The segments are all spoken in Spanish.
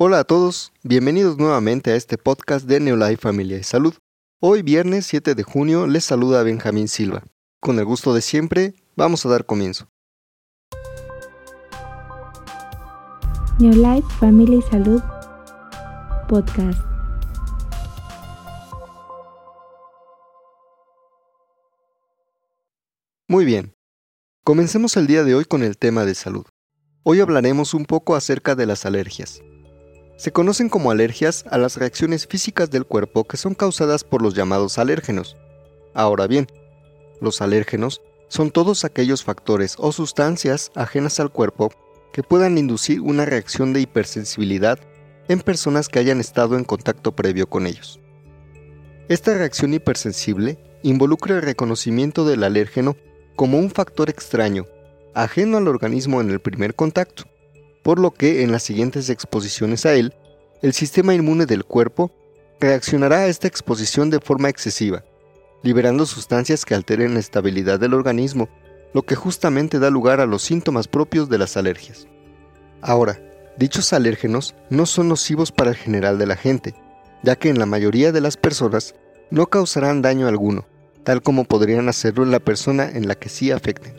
Hola a todos, bienvenidos nuevamente a este podcast de Neolife Familia y Salud. Hoy viernes 7 de junio les saluda Benjamín Silva. Con el gusto de siempre, vamos a dar comienzo. Neolife Familia y Salud Podcast. Muy bien, comencemos el día de hoy con el tema de salud. Hoy hablaremos un poco acerca de las alergias. Se conocen como alergias a las reacciones físicas del cuerpo que son causadas por los llamados alérgenos. Ahora bien, los alérgenos son todos aquellos factores o sustancias ajenas al cuerpo que puedan inducir una reacción de hipersensibilidad en personas que hayan estado en contacto previo con ellos. Esta reacción hipersensible involucra el reconocimiento del alérgeno como un factor extraño, ajeno al organismo en el primer contacto, por lo que en las siguientes exposiciones a él, el sistema inmune del cuerpo reaccionará a esta exposición de forma excesiva, liberando sustancias que alteren la estabilidad del organismo, lo que justamente da lugar a los síntomas propios de las alergias. Ahora, dichos alérgenos no son nocivos para el general de la gente, ya que en la mayoría de las personas no causarán daño alguno, tal como podrían hacerlo en la persona en la que sí afecten.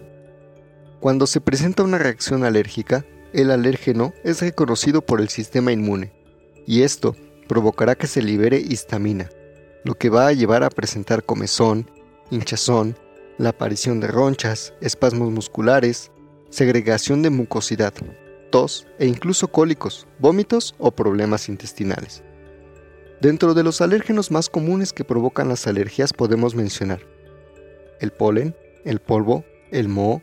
Cuando se presenta una reacción alérgica, el alérgeno es reconocido por el sistema inmune, y esto provocará que se libere histamina, lo que va a llevar a presentar comezón, hinchazón, la aparición de ronchas, espasmos musculares, segregación de mucosidad, tos e incluso cólicos, vómitos o problemas intestinales. Dentro de los alérgenos más comunes que provocan las alergias podemos mencionar el polen, el polvo, el moho,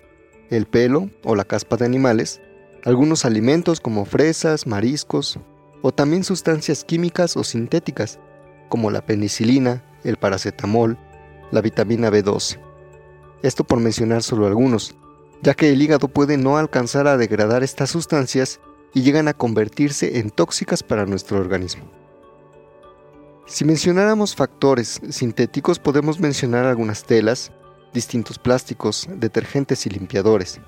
el pelo o la caspa de animales, algunos alimentos como fresas, mariscos, o también sustancias químicas o sintéticas, como la penicilina, el paracetamol, la vitamina B12. Esto por mencionar solo algunos, ya que el hígado puede no alcanzar a degradar estas sustancias y llegan a convertirse en tóxicas para nuestro organismo. Si mencionáramos factores sintéticos podemos mencionar algunas telas, distintos plásticos, detergentes y limpiadores.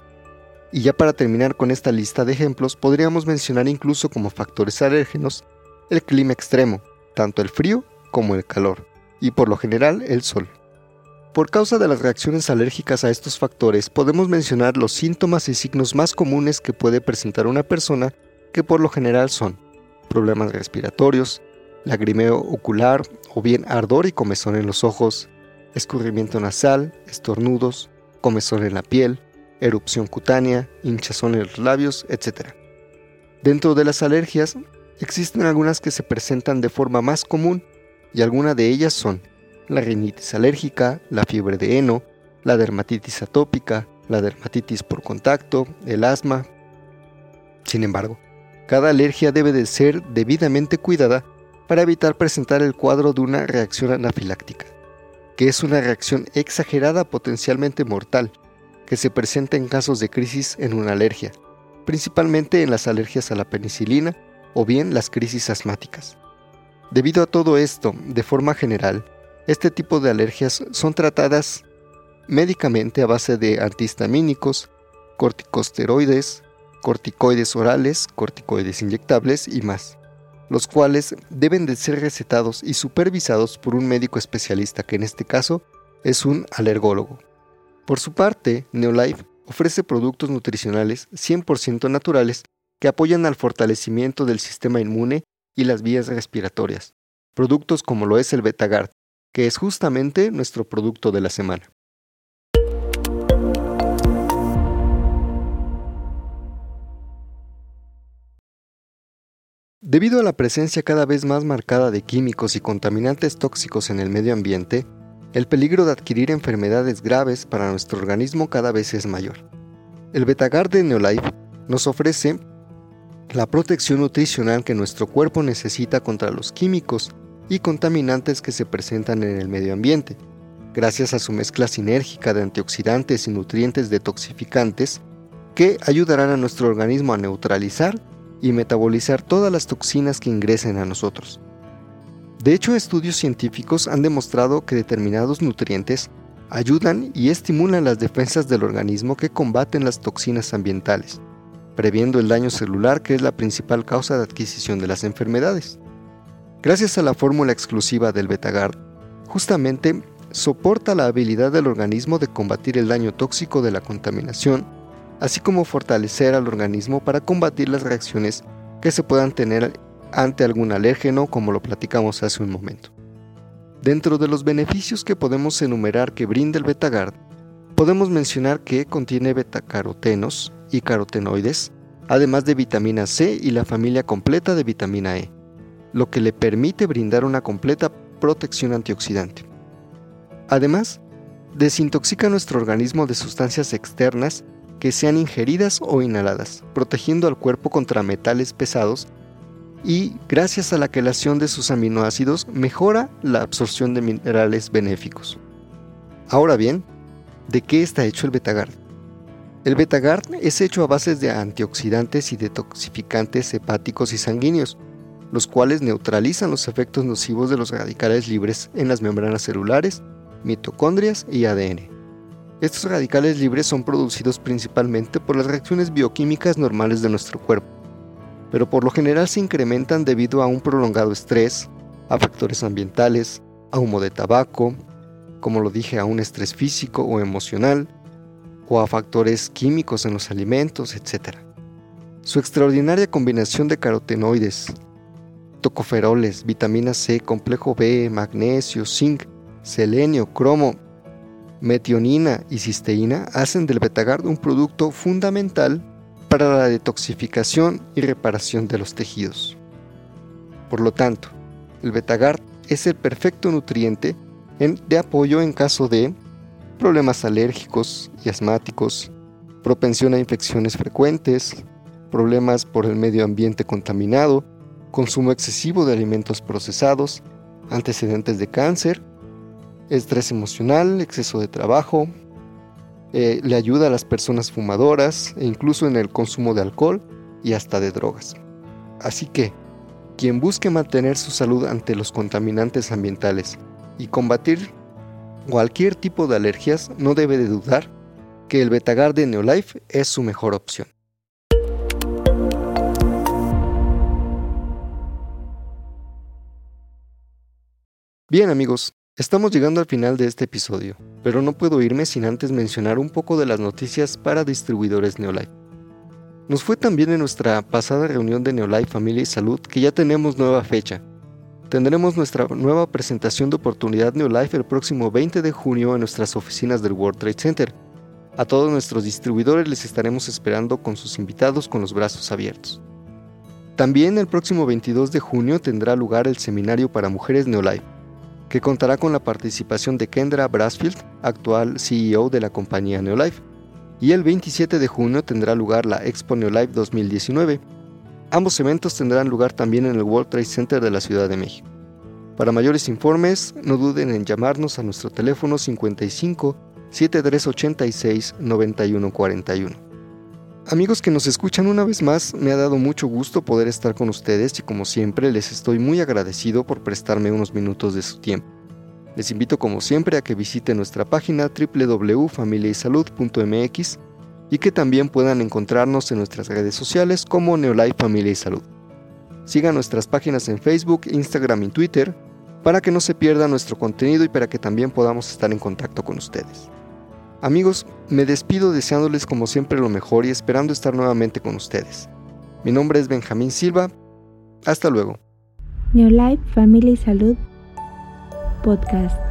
Y ya para terminar con esta lista de ejemplos, podríamos mencionar incluso como factores alérgenos el clima extremo, tanto el frío como el calor, y por lo general el sol. Por causa de las reacciones alérgicas a estos factores, podemos mencionar los síntomas y signos más comunes que puede presentar una persona, que por lo general son problemas respiratorios, lagrimeo ocular o bien ardor y comezón en los ojos, escurrimiento nasal, estornudos, comezón en la piel, erupción cutánea, hinchazón en los labios, etc. Dentro de las alergias, existen algunas que se presentan de forma más común y algunas de ellas son la rinitis alérgica, la fiebre de heno, la dermatitis atópica, la dermatitis por contacto, el asma. Sin embargo, cada alergia debe de ser debidamente cuidada para evitar presentar el cuadro de una reacción anafiláctica, que es una reacción exagerada potencialmente mortal que se presenta en casos de crisis en una alergia, principalmente en las alergias a la penicilina o bien las crisis asmáticas. Debido a todo esto, de forma general, este tipo de alergias son tratadas médicamente a base de antihistamínicos, corticosteroides, corticoides orales, corticoides inyectables y más, los cuales deben de ser recetados y supervisados por un médico especialista que en este caso es un alergólogo. Por su parte, Neolife ofrece productos nutricionales 100% naturales que apoyan al fortalecimiento del sistema inmune y las vías respiratorias. Productos como lo es el Betagard, que es justamente nuestro producto de la semana. Debido a la presencia cada vez más marcada de químicos y contaminantes tóxicos en el medio ambiente, el peligro de adquirir enfermedades graves para nuestro organismo cada vez es mayor. El Betagard de Neolife nos ofrece la protección nutricional que nuestro cuerpo necesita contra los químicos y contaminantes que se presentan en el medio ambiente, gracias a su mezcla sinérgica de antioxidantes y nutrientes detoxificantes que ayudarán a nuestro organismo a neutralizar y metabolizar todas las toxinas que ingresen a nosotros. De hecho, estudios científicos han demostrado que determinados nutrientes ayudan y estimulan las defensas del organismo que combaten las toxinas ambientales, previendo el daño celular que es la principal causa de adquisición de las enfermedades. Gracias a la fórmula exclusiva del Betagard, justamente soporta la habilidad del organismo de combatir el daño tóxico de la contaminación, así como fortalecer al organismo para combatir las reacciones que se puedan tener ante algún alérgeno, como lo platicamos hace un momento. Dentro de los beneficios que podemos enumerar que brinda el Betagard, podemos mencionar que contiene betacarotenos y carotenoides, además de vitamina C y la familia completa de vitamina E, lo que le permite brindar una completa protección antioxidante. Además, desintoxica nuestro organismo de sustancias externas que sean ingeridas o inhaladas, protegiendo al cuerpo contra metales pesados y, gracias a la quelación de sus aminoácidos, mejora la absorción de minerales benéficos. Ahora bien, ¿de qué está hecho el Betagard? El Betagard es hecho a base de antioxidantes y detoxificantes hepáticos y sanguíneos, los cuales neutralizan los efectos nocivos de los radicales libres en las membranas celulares mitocondrias y ADN. Estos radicales libres son producidos principalmente por las reacciones bioquímicas normales de nuestro cuerpo, pero por lo general se incrementan debido a un prolongado estrés, a factores ambientales, a humo de tabaco, como lo dije, a un estrés físico o emocional, o a factores químicos en los alimentos, etc. Su extraordinaria combinación de carotenoides, tocoferoles, vitamina C, complejo B, magnesio, zinc, selenio, cromo, metionina y cisteína hacen del Betagard un producto fundamental para la detoxificación y reparación de los tejidos. Por lo tanto, el Betagard es el perfecto nutriente de apoyo en caso de problemas alérgicos y asmáticos, propensión a infecciones frecuentes, problemas por el medio ambiente contaminado, consumo excesivo de alimentos procesados, antecedentes de cáncer estrés emocional, exceso de trabajo, eh, le ayuda a las personas fumadoras e incluso en el consumo de alcohol y hasta de drogas. Así que, quien busque mantener su salud ante los contaminantes ambientales y combatir cualquier tipo de alergias no debe de dudar que el Betagard de Neolife es su mejor opción. Bien amigos, Estamos llegando al final de este episodio, pero no puedo irme sin antes mencionar un poco de las noticias para distribuidores Neolife. Nos fue también en nuestra pasada reunión de Neolife Familia y Salud que ya tenemos nueva fecha. Tendremos nuestra nueva presentación de oportunidad Neolife el próximo 20 de junio en nuestras oficinas del World Trade Center. A todos nuestros distribuidores les estaremos esperando con sus invitados con los brazos abiertos. También el próximo 22 de junio tendrá lugar el seminario para mujeres Neolife que contará con la participación de Kendra Brasfield, actual CEO de la compañía Neolife, y el 27 de junio tendrá lugar la Expo Neolife 2019. Ambos eventos tendrán lugar también en el World Trade Center de la Ciudad de México. Para mayores informes, no duden en llamarnos a nuestro teléfono 55 7386 9141. Amigos que nos escuchan una vez más, me ha dado mucho gusto poder estar con ustedes y como siempre les estoy muy agradecido por prestarme unos minutos de su tiempo. Les invito como siempre a que visiten nuestra página www.familiaysalud.mx y que también puedan encontrarnos en nuestras redes sociales como Neolife Familia y Salud. Sigan nuestras páginas en Facebook, Instagram y Twitter para que no se pierda nuestro contenido y para que también podamos estar en contacto con ustedes. Amigos, me despido deseándoles como siempre lo mejor y esperando estar nuevamente con ustedes. Mi nombre es Benjamín Silva. Hasta luego. Neolife Family Salud Podcast.